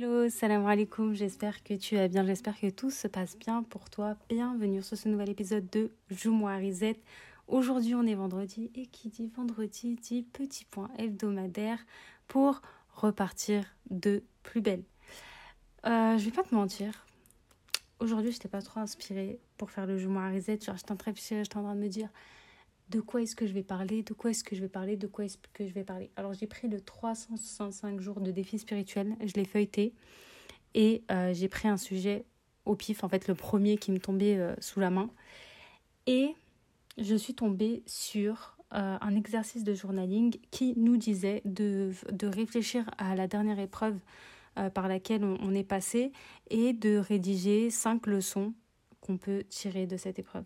Hello, salam alaikum, j'espère que tu vas bien, j'espère que tout se passe bien pour toi. Bienvenue sur ce nouvel épisode de Joue-moi Risette. Aujourd'hui on est vendredi et qui dit vendredi dit petit point hebdomadaire pour repartir de plus belle. Euh, je vais pas te mentir, aujourd'hui je n'étais pas trop inspirée pour faire le Joue-moi Risette. Genre j'étais en train de me dire de quoi est-ce que je vais parler, de quoi est-ce que je vais parler, de quoi est-ce que je vais parler. Alors j'ai pris le 365 jours de défi spirituel, je l'ai feuilleté et euh, j'ai pris un sujet au pif, en fait le premier qui me tombait euh, sous la main. Et je suis tombée sur euh, un exercice de journaling qui nous disait de, de réfléchir à la dernière épreuve par laquelle on, on est passé et de rédiger cinq leçons qu'on peut tirer de cette épreuve.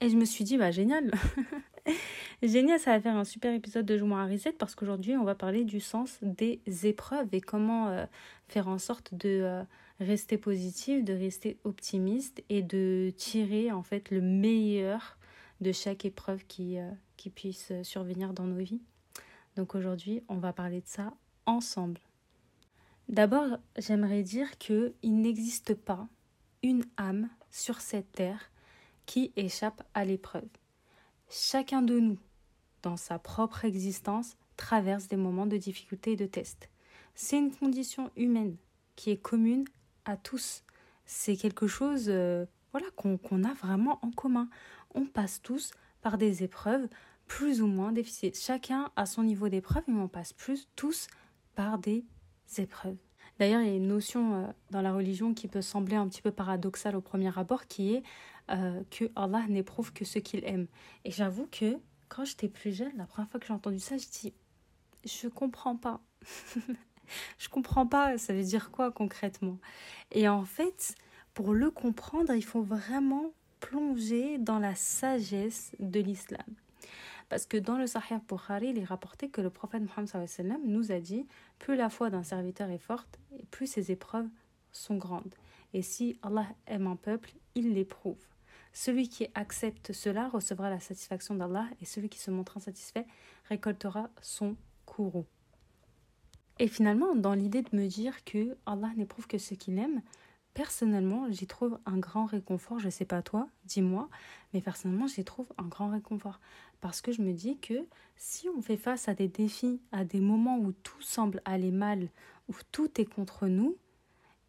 Et je me suis dit, bah génial Génial, ça va faire un super épisode de Jouement à Reset parce qu'aujourd'hui, on va parler du sens des épreuves et comment euh, faire en sorte de euh, rester positif, de rester optimiste et de tirer en fait le meilleur de chaque épreuve qui, euh, qui puisse survenir dans nos vies. Donc aujourd'hui, on va parler de ça ensemble. D'abord, j'aimerais dire qu'il n'existe pas une âme sur cette terre qui échappe à l'épreuve. Chacun de nous, dans sa propre existence, traverse des moments de difficulté et de test. C'est une condition humaine qui est commune à tous. C'est quelque chose euh, voilà, qu'on a vraiment en commun. On passe tous par des épreuves plus ou moins difficiles. Chacun a son niveau d'épreuve, mais on passe plus tous par des épreuves. D'ailleurs, il y a une notion euh, dans la religion qui peut sembler un petit peu paradoxale au premier abord, qui est euh, que Allah n'éprouve que ce qu'il aime. Et j'avoue que quand j'étais plus jeune, la première fois que j'ai entendu ça, je dis je comprends pas. je comprends pas, ça veut dire quoi concrètement? Et en fait, pour le comprendre, il faut vraiment plonger dans la sagesse de l'islam. Parce que dans le Sahih Bukhari, il est rapporté que le prophète Mohammed nous a dit plus la foi d'un serviteur est forte, plus ses épreuves sont grandes. Et si Allah aime un peuple, il l'éprouve. Celui qui accepte cela recevra la satisfaction d'Allah et celui qui se montre insatisfait récoltera son courroux. Et finalement, dans l'idée de me dire que Allah n'éprouve que ce qu'il aime, personnellement, j'y trouve un grand réconfort. Je ne sais pas toi, dis-moi, mais personnellement, j'y trouve un grand réconfort. Parce que je me dis que si on fait face à des défis, à des moments où tout semble aller mal, où tout est contre nous,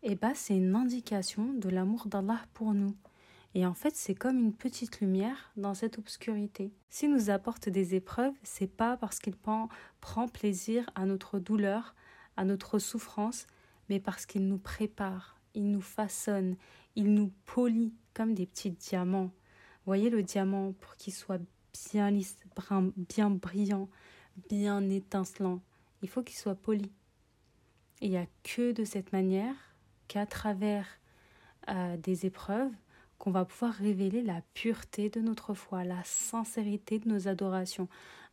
eh ben, c'est une indication de l'amour d'Allah pour nous. Et en fait, c'est comme une petite lumière dans cette obscurité. S'il nous apporte des épreuves, c'est pas parce qu'il prend plaisir à notre douleur, à notre souffrance, mais parce qu'il nous prépare, il nous façonne, il nous polit comme des petits diamants. Voyez le diamant pour qu'il soit bien lisse, bien brillant, bien étincelant. Il faut qu'il soit poli. il n'y a que de cette manière qu'à travers euh, des épreuves, qu'on va pouvoir révéler la pureté de notre foi, la sincérité de nos adorations,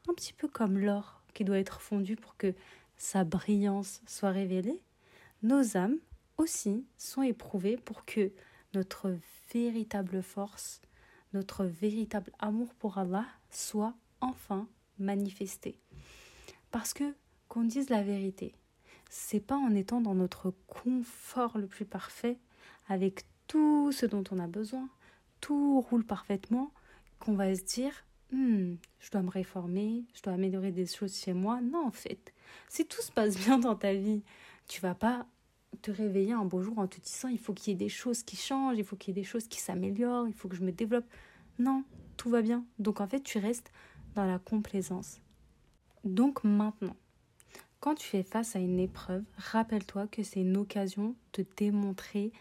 un petit peu comme l'or qui doit être fondu pour que sa brillance soit révélée, nos âmes aussi sont éprouvées pour que notre véritable force, notre véritable amour pour Allah soit enfin manifesté. Parce que, qu'on dise la vérité, c'est pas en étant dans notre confort le plus parfait, avec tout ce dont on a besoin, tout roule parfaitement, qu'on va se dire hmm, je dois me réformer, je dois améliorer des choses chez moi. Non, en fait, si tout se passe bien dans ta vie, tu vas pas te réveiller un beau jour en te disant il faut qu'il y ait des choses qui changent, il faut qu'il y ait des choses qui s'améliorent, il faut que je me développe. Non, tout va bien. Donc en fait, tu restes dans la complaisance. Donc maintenant, quand tu fais face à une épreuve, rappelle-toi que c'est une occasion de démontrer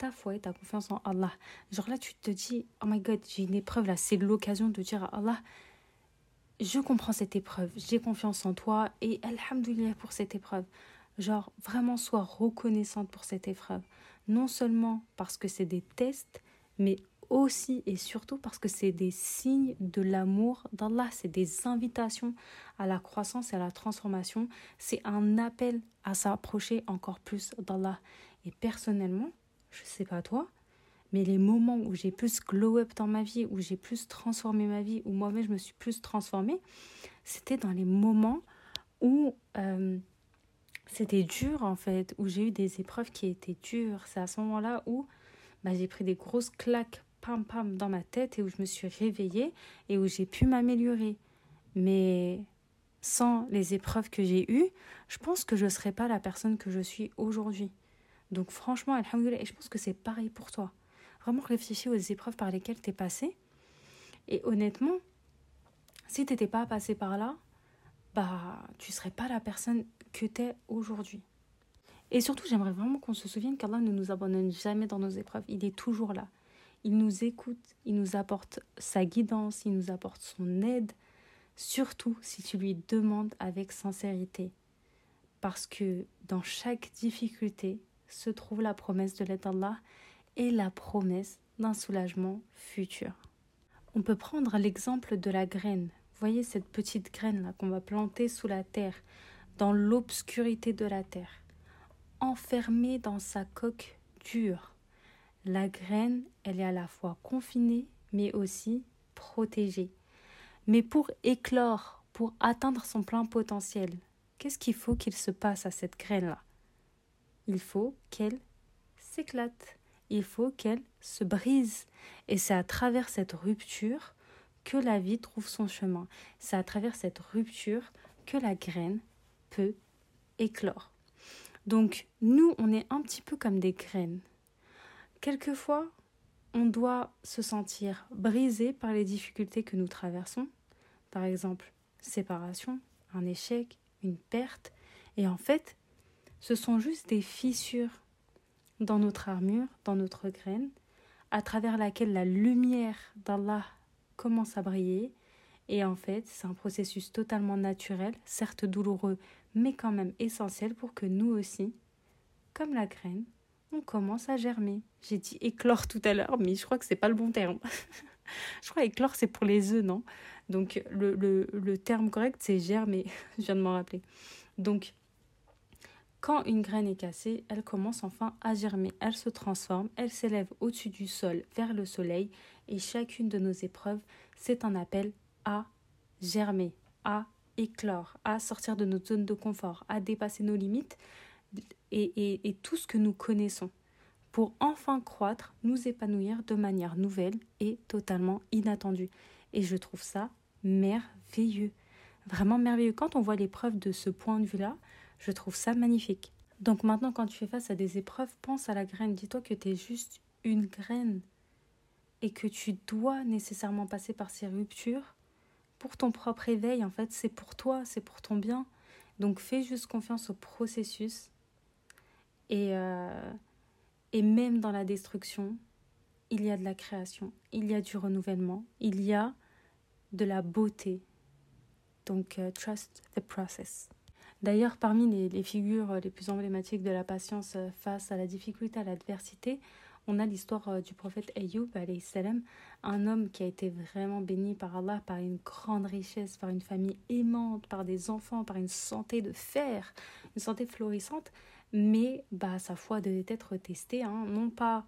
ta foi et ta confiance en Allah. Genre là, tu te dis, oh my god, j'ai une épreuve là, c'est l'occasion de dire à Allah, je comprends cette épreuve, j'ai confiance en toi et alhamdoulilah pour cette épreuve. Genre, vraiment, sois reconnaissante pour cette épreuve. Non seulement parce que c'est des tests, mais aussi et surtout parce que c'est des signes de l'amour d'Allah, c'est des invitations à la croissance et à la transformation, c'est un appel à s'approcher encore plus d'Allah. Et personnellement, je sais pas toi, mais les moments où j'ai plus glow up dans ma vie, où j'ai plus transformé ma vie, où moi-même je me suis plus transformée, c'était dans les moments où euh, c'était dur en fait, où j'ai eu des épreuves qui étaient dures. C'est à ce moment-là où bah, j'ai pris des grosses claques pam pam dans ma tête et où je me suis réveillée et où j'ai pu m'améliorer. Mais sans les épreuves que j'ai eues, je pense que je ne serais pas la personne que je suis aujourd'hui. Donc franchement, et je pense que c'est pareil pour toi. Vraiment réfléchis aux épreuves par lesquelles tu es passé. Et honnêtement, si tu n'étais pas passé par là, bah tu serais pas la personne que tu es aujourd'hui. Et surtout, j'aimerais vraiment qu'on se souvienne qu'Allah ne nous abandonne jamais dans nos épreuves. Il est toujours là. Il nous écoute, il nous apporte sa guidance, il nous apporte son aide, surtout si tu lui demandes avec sincérité. Parce que dans chaque difficulté se trouve la promesse de l'aide d'Allah et la promesse d'un soulagement futur. On peut prendre l'exemple de la graine. Voyez cette petite graine là qu'on va planter sous la terre, dans l'obscurité de la terre, enfermée dans sa coque dure. La graine, elle est à la fois confinée mais aussi protégée. Mais pour éclore, pour atteindre son plein potentiel, qu'est-ce qu'il faut qu'il se passe à cette graine-là Il faut qu'elle s'éclate, il faut qu'elle se brise. Et c'est à travers cette rupture que la vie trouve son chemin. C'est à travers cette rupture que la graine peut éclore. Donc nous, on est un petit peu comme des graines. Quelquefois, on doit se sentir brisé par les difficultés que nous traversons, par exemple séparation, un échec, une perte, et en fait, ce sont juste des fissures dans notre armure, dans notre graine, à travers laquelle la lumière d'Allah commence à briller. Et en fait, c'est un processus totalement naturel, certes douloureux, mais quand même essentiel pour que nous aussi, comme la graine, on commence à germer. J'ai dit éclore tout à l'heure, mais je crois que c'est pas le bon terme. je crois éclore c'est pour les œufs, non? Donc le, le, le, terme correct c'est germer, je viens de m'en rappeler. Donc quand une graine est cassée, elle commence enfin à germer, elle se transforme, elle s'élève au-dessus du sol vers le soleil et chacune de nos épreuves, c'est un appel à germer, à éclore, à sortir de notre zone de confort, à dépasser nos limites et, tout ce que nous connaissons pour enfin croître, nous épanouir de manière nouvelle et totalement inattendue. Et je trouve ça merveilleux, vraiment merveilleux. Quand on voit l'épreuve de ce point de vue-là, je trouve ça magnifique. Donc maintenant, quand tu fais face à des épreuves, pense à la graine. Dis-toi que tu es juste une graine et que tu dois nécessairement passer par ces ruptures pour ton propre éveil. En fait, c'est pour toi, c'est pour ton bien. Donc fais juste confiance au processus et, euh, et même dans la destruction, il y a de la création, il y a du renouvellement, il y a de la beauté. Donc, euh, trust the process. D'ailleurs, parmi les, figures les plus emblématiques de la patience face à la difficulté, à l'adversité, on a l'histoire euh, du prophète Ayyub, un homme qui a été vraiment béni par Allah, par une grande richesse, par une famille aimante, par des enfants, par une santé de fer, une santé florissante mais bah, sa foi devait être testée, hein, non pas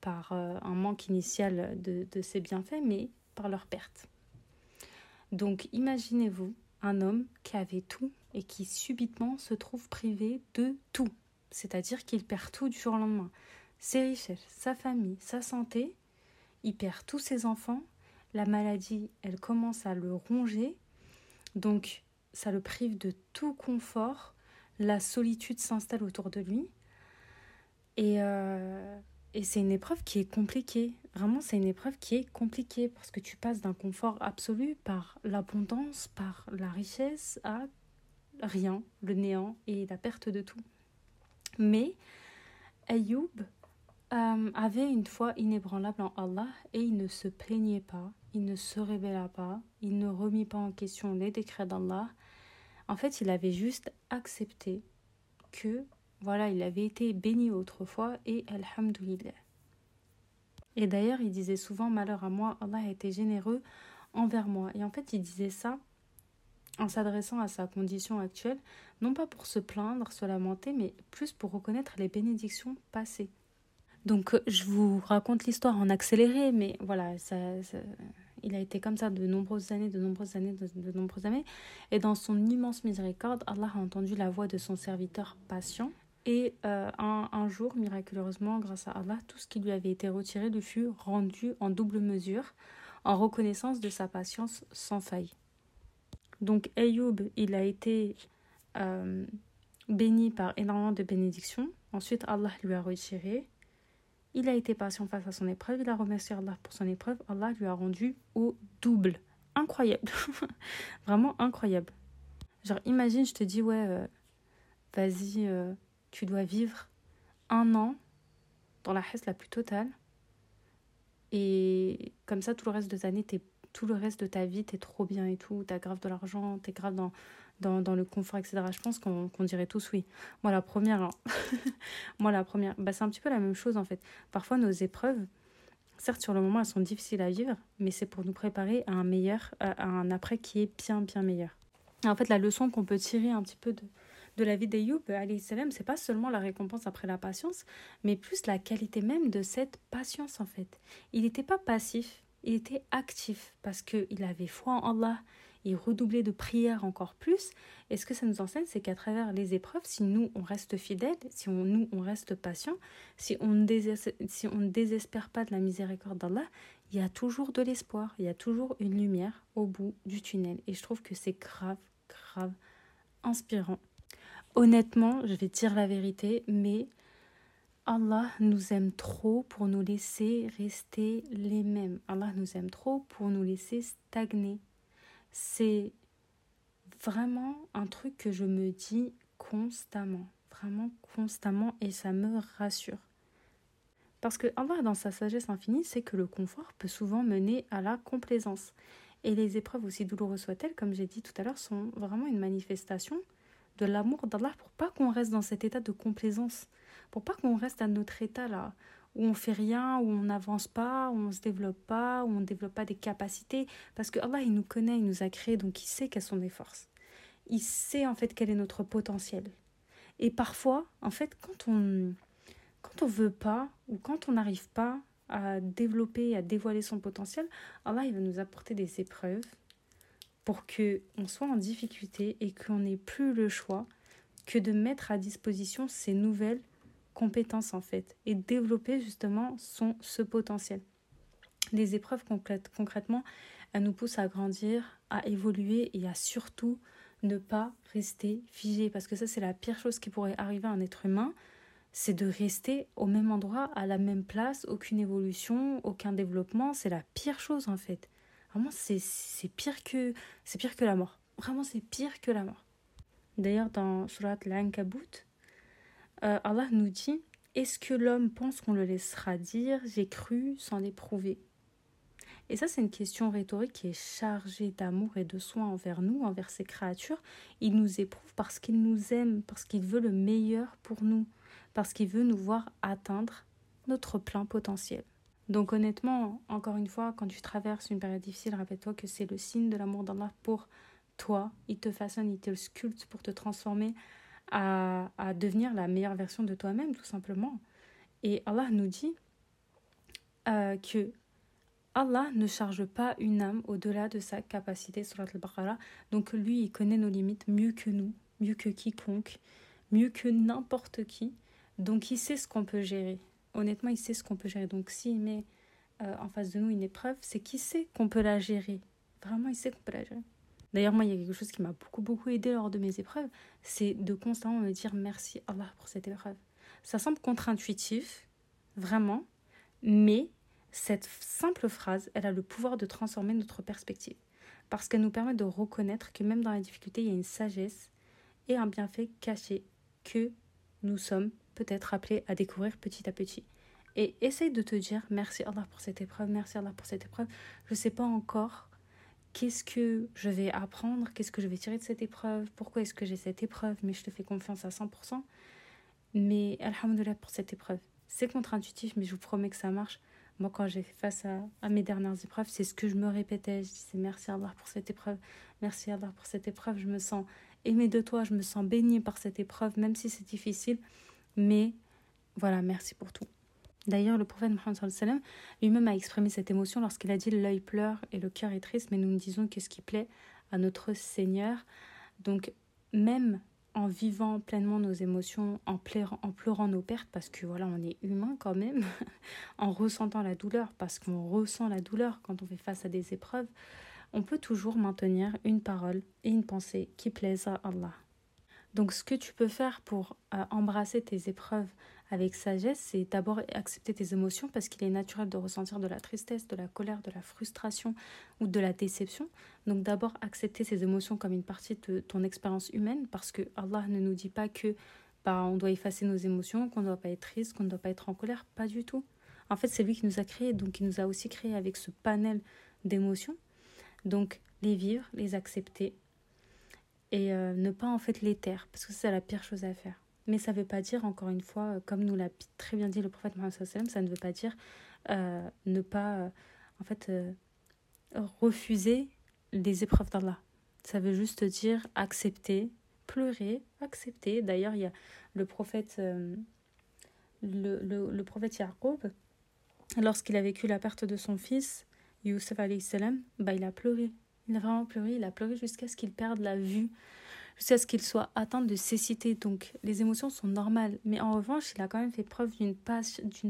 par euh, un manque initial de, de ses bienfaits, mais par leur perte. Donc imaginez-vous un homme qui avait tout et qui subitement se trouve privé de tout, c'est-à-dire qu'il perd tout du jour au lendemain. Ses richesses, sa famille, sa santé, il perd tous ses enfants, la maladie, elle commence à le ronger, donc ça le prive de tout confort, la solitude s'installe autour de lui. Et, euh, et c'est une épreuve qui est compliquée. Vraiment, c'est une épreuve qui est compliquée parce que tu passes d'un confort absolu par l'abondance, par la richesse, à rien, le néant et la perte de tout. Mais Ayoub euh, avait une foi inébranlable en Allah et il ne se plaignait pas, il ne se révéla pas, il ne remit pas en question les décrets d'Allah en fait, il avait juste accepté que, voilà, il avait été béni autrefois et Alhamdulillah. Et d'ailleurs, il disait souvent Malheur à moi, Allah a été généreux envers moi. Et en fait, il disait ça en s'adressant à sa condition actuelle, non pas pour se plaindre, se lamenter, mais plus pour reconnaître les bénédictions passées. Donc, je vous raconte l'histoire en accéléré, mais voilà, ça, Il a été comme ça de nombreuses années, de nombreuses années, de, nombreuses années. Et dans son immense miséricorde, Allah a entendu la voix de son serviteur patient. Et euh, un, jour, miraculeusement, grâce à Allah, tout ce qui lui avait été retiré lui fut rendu en double mesure, en reconnaissance de sa patience sans faille. Donc Ayoub, il a été euh, béni par énormément de bénédictions. Ensuite, Allah lui a retiré. Il a été patient face à son épreuve. Il a remercié Allah pour son épreuve. Allah lui a rendu au double. Incroyable. Vraiment incroyable. Genre, imagine, je te dis, ouais, euh, vas-y, tu dois vivre un an dans la haisse la plus totale. Et comme ça, tout le reste de ta année, tout le reste de ta vie, t'es trop bien et tout. T'as grave de l'argent, t'es grave dans, dans, dans, le confort, etc. Je pense qu'on dirait tous oui. Moi, la première, hein. moi, la première, bah, c'est un petit peu la même chose en fait. Parfois, nos épreuves, certes, sur le moment, elles sont difficiles à vivre, mais c'est pour nous préparer à un meilleur, à un après qui est bien, bien meilleur. En fait, la leçon qu'on peut tirer un petit peu de, de la vie d'Ayoub, c'est pas seulement la récompense après la patience, mais plus la qualité même de cette patience en fait. Il n'était pas passif, il était actif parce qu'il avait foi en Allah, il redoublait de prières encore plus. Et ce que ça nous enseigne, c'est qu'à travers les épreuves, si nous, on reste fidèles, si on, nous, on reste patient, si on ne désespère pas de la miséricorde d'Allah, il y a toujours de l'espoir, il y a toujours une lumière au bout du tunnel. Et je trouve que c'est grave, grave inspirant. Honnêtement, je vais dire la vérité, mais Allah nous aime trop pour nous laisser rester les mêmes. Allah nous aime trop pour nous laisser stagner c'est vraiment un truc que je me dis constamment, vraiment constamment, et ça me rassure. Parce que Allah, dans sa sagesse infinie, c'est que le confort peut souvent mener à la complaisance. Et les épreuves, aussi douloureuses soient-elles, comme j'ai dit tout à l'heure, sont vraiment une manifestation de l'amour d'Allah pour pas qu'on reste dans cet état de complaisance, pour pas qu'on reste à notre état là, où on fait rien, où on n'avance pas, où on se développe pas, où on ne développe pas des capacités. Parce que Allah, il nous connaît, il nous a créés, donc il sait quelles sont nos forces. Il sait en fait quel est notre potentiel. Et parfois, en fait, quand on quand on veut pas ou quand on n'arrive pas à développer, à dévoiler son potentiel, Allah, il va nous apporter des épreuves pour que on soit en difficulté et qu'on n'ait plus le choix que de mettre à disposition ces nouvelles compétences en fait et développer justement son, ce potentiel. Les épreuves concrètement, elles nous poussent à grandir, à évoluer et à surtout ne pas rester figé parce que ça c'est la pire chose qui pourrait arriver à un être humain, c'est de rester au même endroit, à la même place, aucune évolution, aucun développement, c'est la pire chose en fait. Vraiment c'est pire que pire que la mort. Vraiment c'est pire que la mort. D'ailleurs dans Surat Al-Ankabut, euh, Allah nous dit Est-ce que l'homme pense qu'on le laissera dire J'ai cru sans l'éprouver Et ça, c'est une question rhétorique qui est chargée d'amour et de soin envers nous, envers ses créatures. Il nous éprouve parce qu'il nous aime, parce qu'il veut le meilleur pour nous, parce qu'il veut nous voir atteindre notre plein potentiel. Donc honnêtement, encore une fois, quand tu traverses une période difficile, rappelle-toi que c'est le signe de l'amour d'Allah pour toi. Il te façonne, il te sculpte pour te transformer à, devenir la meilleure version de toi-même, tout simplement. Et Allah nous dit euh, que Allah ne charge pas une âme au-delà de sa capacité, sur al-Baqarah. Donc lui, il connaît nos limites mieux que nous, mieux que quiconque, mieux que n'importe qui. Donc il sait ce qu'on peut gérer. Honnêtement, il sait ce qu'on peut gérer. Donc s'il met euh, en face de nous une épreuve, c'est qu'il sait qu'on peut la gérer. Vraiment, il sait qu'on peut la gérer. D'ailleurs, moi, il y a quelque chose qui m'a beaucoup, beaucoup aidé lors de mes épreuves, c'est de constamment me dire merci Allah pour cette épreuve. Ça semble contre-intuitif, vraiment, mais cette simple phrase, elle a le pouvoir de transformer notre perspective. Parce qu'elle nous permet de reconnaître que même dans la difficulté, il y a une sagesse et un bienfait caché que nous sommes peut-être appelés à découvrir petit à petit. Et essaye de te dire merci Allah pour cette épreuve, merci Allah pour cette épreuve. Je ne sais pas encore qu'est-ce que je vais apprendre, qu'est-ce que je vais tirer de cette épreuve, pourquoi est-ce que j'ai cette épreuve, mais je te fais confiance à 100%. Mais alhamdoulilah pour cette épreuve. C'est contre-intuitif, mais je vous promets que ça marche. Moi, quand j'ai fait face à, mes dernières épreuves, c'est ce que je me répétais. Je disais merci Allah pour cette épreuve, merci Allah pour cette épreuve. Je me sens aimée de toi, je me sens bénie par cette épreuve, même si c'est difficile. Mais voilà, merci pour tout. D'ailleurs, le prophète Mohammed lui-même a exprimé cette émotion lorsqu'il a dit l'œil pleure et le cœur est triste, mais nous nous disons qu'est-ce qui plaît à notre Seigneur. Donc, même en vivant pleinement nos émotions, en pleurant, en pleurant nos pertes, parce que voilà, on est humain quand même, en ressentant la douleur, parce qu'on ressent la douleur quand on fait face à des épreuves, on peut toujours maintenir une parole et une pensée qui plaisent à Allah. Donc ce que tu peux faire pour euh, embrasser tes épreuves avec sagesse, c'est d'abord accepter tes émotions parce qu'il est naturel de ressentir de la tristesse, de la colère, de la frustration ou de la déception. Donc d'abord accepter ces émotions comme une partie de ton expérience humaine parce que Allah ne nous dit pas que bah, on doit effacer nos émotions, qu'on ne doit pas être triste, qu'on ne doit pas être en colère, pas du tout. En fait, c'est lui qui nous a créés, donc il nous a aussi créés avec ce panel d'émotions. Donc les vivre, les accepter et euh, ne pas en fait les taire parce que c'est la pire chose à faire. Mais ça ne veut pas dire, encore une fois, euh, comme nous l'a très bien dit le prophète Mohammed, ça ne veut pas dire euh, ne pas, en fait, refuser les épreuves d'Allah. Ça veut juste dire accepter, pleurer, accepter. D'ailleurs, il y a le prophète, le, le, prophète lorsqu'il a vécu la perte de son fils, Youssef bah, il a pleuré. Il a vraiment pleuré, il a pleuré jusqu'à ce qu'il perde la vue jusqu'à ce qu'il soit atteint de cécité. Donc les émotions sont normales. Mais en revanche, il a quand même fait preuve d'une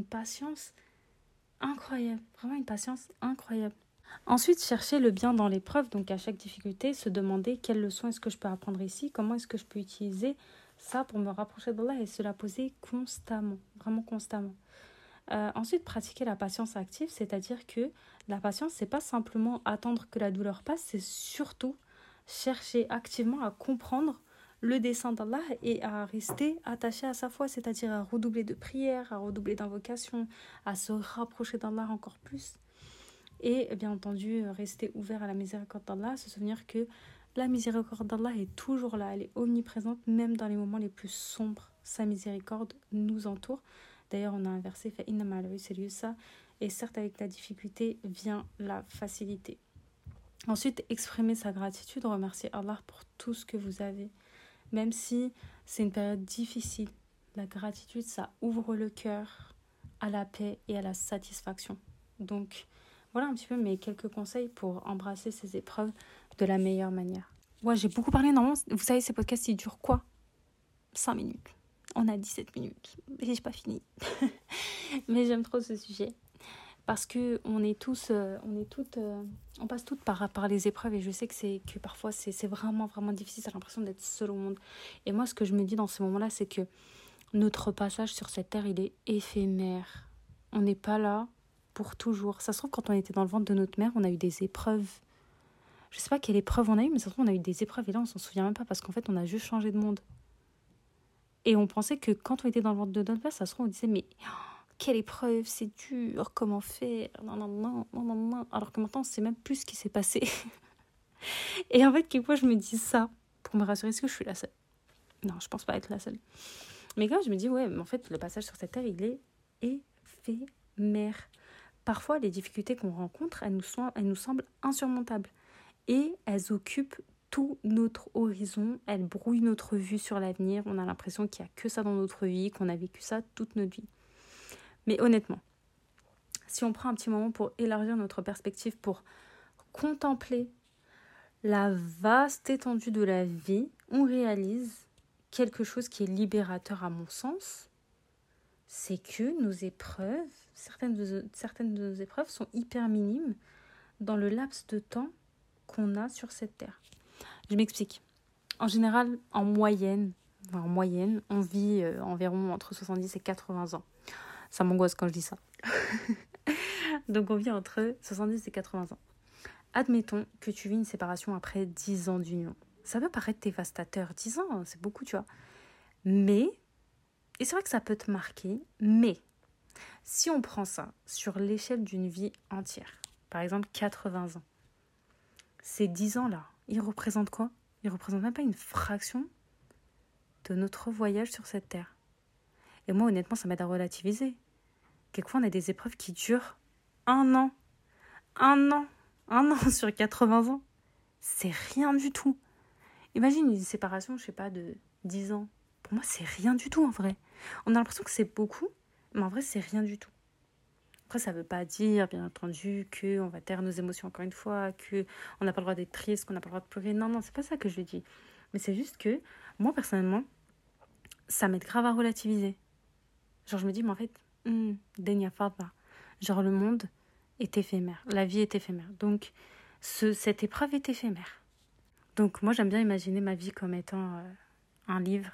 patience incroyable. Vraiment une patience incroyable. Ensuite, chercher le bien dans l'épreuve, donc à chaque difficulté, se demander quelle leçon est-ce que je peux apprendre ici, comment est-ce que je peux utiliser ça pour me rapprocher d'Allah et se la poser constamment, vraiment constamment. Euh, ensuite, pratiquer la patience active, c'est-à-dire que la patience, c'est pas simplement attendre que la douleur passe, c'est surtout chercher activement à comprendre le dessein d'Allah et à rester attaché à sa foi, c'est-à-dire à redoubler de prières, à redoubler d'invocations, à se rapprocher d'Allah encore plus. Et bien entendu, rester ouvert à la miséricorde d'Allah, se souvenir que la miséricorde d'Allah est toujours là, elle est omniprésente, même dans les moments les plus sombres. Sa miséricorde nous entoure. D'ailleurs, on a un verset et certes, avec la difficulté vient la facilité. Ensuite, exprimer sa gratitude, remercier Allah pour tout ce que vous avez. Même si c'est une période difficile, la gratitude, ça ouvre le cœur à la paix et à la satisfaction. Donc, voilà un petit peu mes quelques conseils pour embrasser ces épreuves de la meilleure manière. Moi, j'ai beaucoup parlé. Normalement, vous savez, ces podcasts, ils durent quoi? 5 minutes. On a 17 minutes. Et j'ai pas fini. Mais j'aime trop ce sujet. Parce que on est tous euh, on est toutes euh, on passe toutes par les épreuves et je sais que c'est que parfois c'est vraiment vraiment difficile. J'ai l'impression d'être seul au monde. Et moi ce que je me dis dans ce moment là c'est que notre passage sur cette terre il est éphémère. On n'est pas là pour toujours. Ça se trouve quand on était dans le ventre de notre mère on a eu des épreuves. Je sais pas quelle épreuve on a eu mais ça se trouve on a eu des épreuves. Et là on s'en souvient même pas parce qu'en fait on a juste changé de monde et on pensait que quand on était dans le ventre de notre ça se trouve on disait mais quelle épreuve, c'est dur, comment faire, non, non, non, non, non, alors que maintenant, on sait même plus ce qui s'est passé. et en fait, quelquefois, je me dis ça pour me rassurer, est-ce que je suis la seule? Non, je pense pas être la seule. Mais quand je me dis, ouais, mais en fait, le passage sur cette terre, il est éphémère. Parfois, les difficultés qu'on rencontre, elles nous, sont, elles nous semblent insurmontables. Et elles occupent tout notre horizon, elles brouillent notre vue sur l'avenir. On a l'impression qu'il n'y a que ça dans notre vie, qu'on a vécu ça toute notre vie. Mais honnêtement, si on prend un petit moment pour élargir notre perspective, pour contempler la vaste étendue de la vie, on réalise quelque chose qui est libérateur à mon sens, c'est que nos épreuves, certaines de nos épreuves sont hyper minimes dans le laps de temps qu'on a sur cette terre. Je m'explique. En général, en moyenne, en moyenne, on vit euh, environ entre 70 et 80 ans. Ça m'angoisse quand je dis ça. Donc on vit entre 70 et 80 ans. Admettons que tu vis une séparation après 10 ans d'union. Ça peut paraître dévastateur. 10 ans, c'est beaucoup, tu vois. Mais, et c'est vrai que ça peut te marquer, mais si on prend ça sur l'échelle d'une vie entière, par exemple 80 ans, ces 10 ans-là, ils représentent quoi? Ils représentent même pas une fraction de notre voyage sur cette terre. Et moi, honnêtement, ça m'aide à relativiser. Quelquefois, on a des épreuves qui durent un an. Un an. Un an sur 80 ans. C'est rien du tout. Imagine une séparation, je sais pas, de 10 ans. Pour moi, c'est rien du tout en vrai. On a l'impression que c'est beaucoup, mais en vrai, c'est rien du tout. Après, ça ne veut pas dire, bien entendu, qu'on va taire nos émotions encore une fois, qu'on n'a pas le droit d'être triste, qu'on n'a pas le droit de pleurer. Non, non, c'est pas ça que je dis. Mais c'est juste que, moi, personnellement, ça m'aide grave à relativiser. Genre, je me dis, mais en fait, hmm, Denya Faba. Genre, le monde est éphémère. La vie est éphémère. Donc, ce, cette épreuve est éphémère. Donc, moi, j'aime bien imaginer ma vie comme étant euh, un livre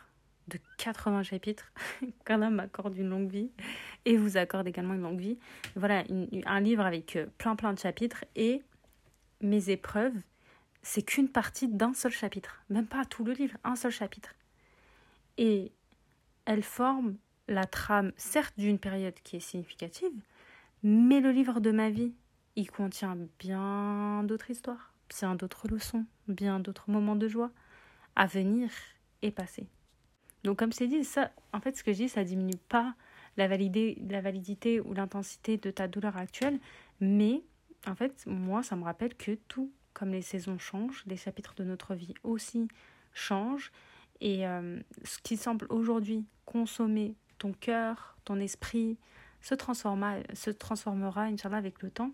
de 80 chapitres, qu'Allah m'accorde une longue vie et vous accorde également une longue vie. Voilà, un livre avec euh, plein plein de chapitres et mes épreuves, c'est qu'une partie d'un seul chapitre, même pas tout le livre, un seul chapitre. Et elles forment la trame, certes d'une période qui est significative, mais le livre de ma vie, il contient bien d'autres histoires, bien d'autres leçons, bien d'autres moments de joie à venir et passer. Donc comme c'est dit, ça, en fait, ce que je dis, ça diminue pas la, validité ou l'intensité de ta douleur actuelle, mais en fait, moi, ça me rappelle que tout, comme les saisons changent, les chapitres de notre vie aussi changent, et euh, ce qui semble aujourd'hui consommer ton cœur, ton esprit, se, transforma, se transformera, Inch'Allah, avec le temps,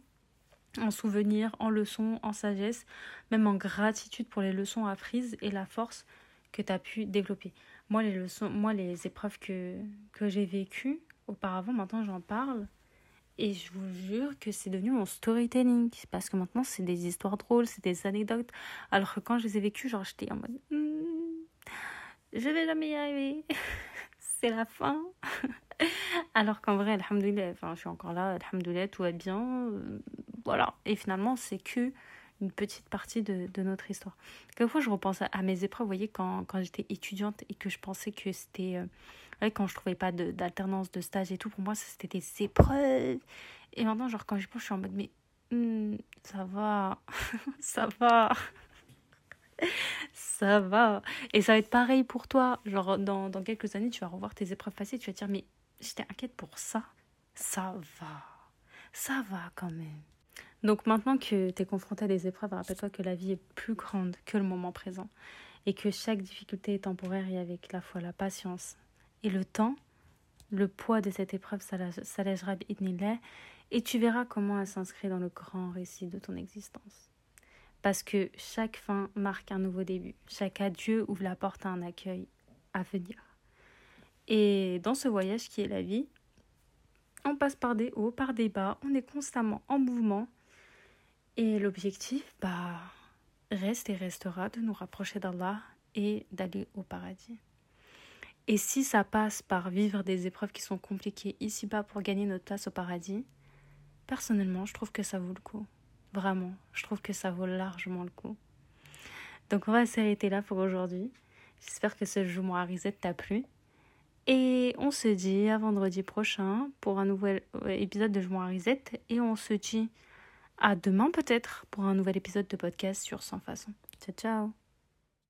en souvenirs, en leçons, en sagesse, même en gratitude pour les leçons apprises et la force que tu as pu développer. Moi, les leçons, moi, les épreuves que, que j'ai vécues auparavant, maintenant j'en parle. Et je vous jure que c'est devenu mon storytelling. Parce que maintenant, c'est des histoires drôles, c'est des anecdotes. Alors que quand je les ai vécues, genre, j'étais en mode. Hmm, je vais jamais y arriver. c'est la fin. Alors qu'en vrai, alhamdoulilah, enfin, je suis encore là, alhamdoulilah, tout va bien. Euh, voilà. Et finalement, c'est que une petite partie de, de notre histoire. Quelquefois, je repense à, mes épreuves, vous voyez, quand, quand j'étais étudiante et que je pensais que c'était... Euh, quand je trouvais pas d'alternance, de, stage et tout, pour moi, c'était des épreuves. Et maintenant, genre, quand je pense, je suis en mode, mais hmm, ça va, ça va. ça va. Et ça va être pareil pour toi. Genre, dans, dans quelques années, tu vas revoir tes épreuves passées, tu vas te dire, mais j'étais inquiète pour ça. Ça va. Ça va quand même. Donc maintenant que tu es confronté à des épreuves, rappelle-toi que la vie est plus grande que le moment présent et que chaque difficulté est temporaire et avec la foi, la patience et le temps, le poids de cette épreuve s'allègera et tu verras comment elle s'inscrit dans le grand récit de ton existence. Parce que chaque fin marque un nouveau début, chaque adieu ouvre la porte à un accueil à venir. Et dans ce voyage qui est la vie, on passe par des hauts, par des bas, on est constamment en mouvement et l'objectif, bah, reste et restera de nous rapprocher d'Allah et d'aller au paradis. Et si ça passe par vivre des épreuves qui sont compliquées ici-bas pour gagner notre place au paradis, personnellement, je trouve que ça vaut le coup. Vraiment, je trouve que ça vaut largement le coup. Donc on va s'arrêter là pour aujourd'hui. J'espère que ce jour à Reset t'a plu. Et on se dit à vendredi prochain pour un nouvel euh, épisode de Joue à Reset. Et on se dit à demain peut-être pour un nouvel épisode de podcast sur Sans Façon. Ciao ciao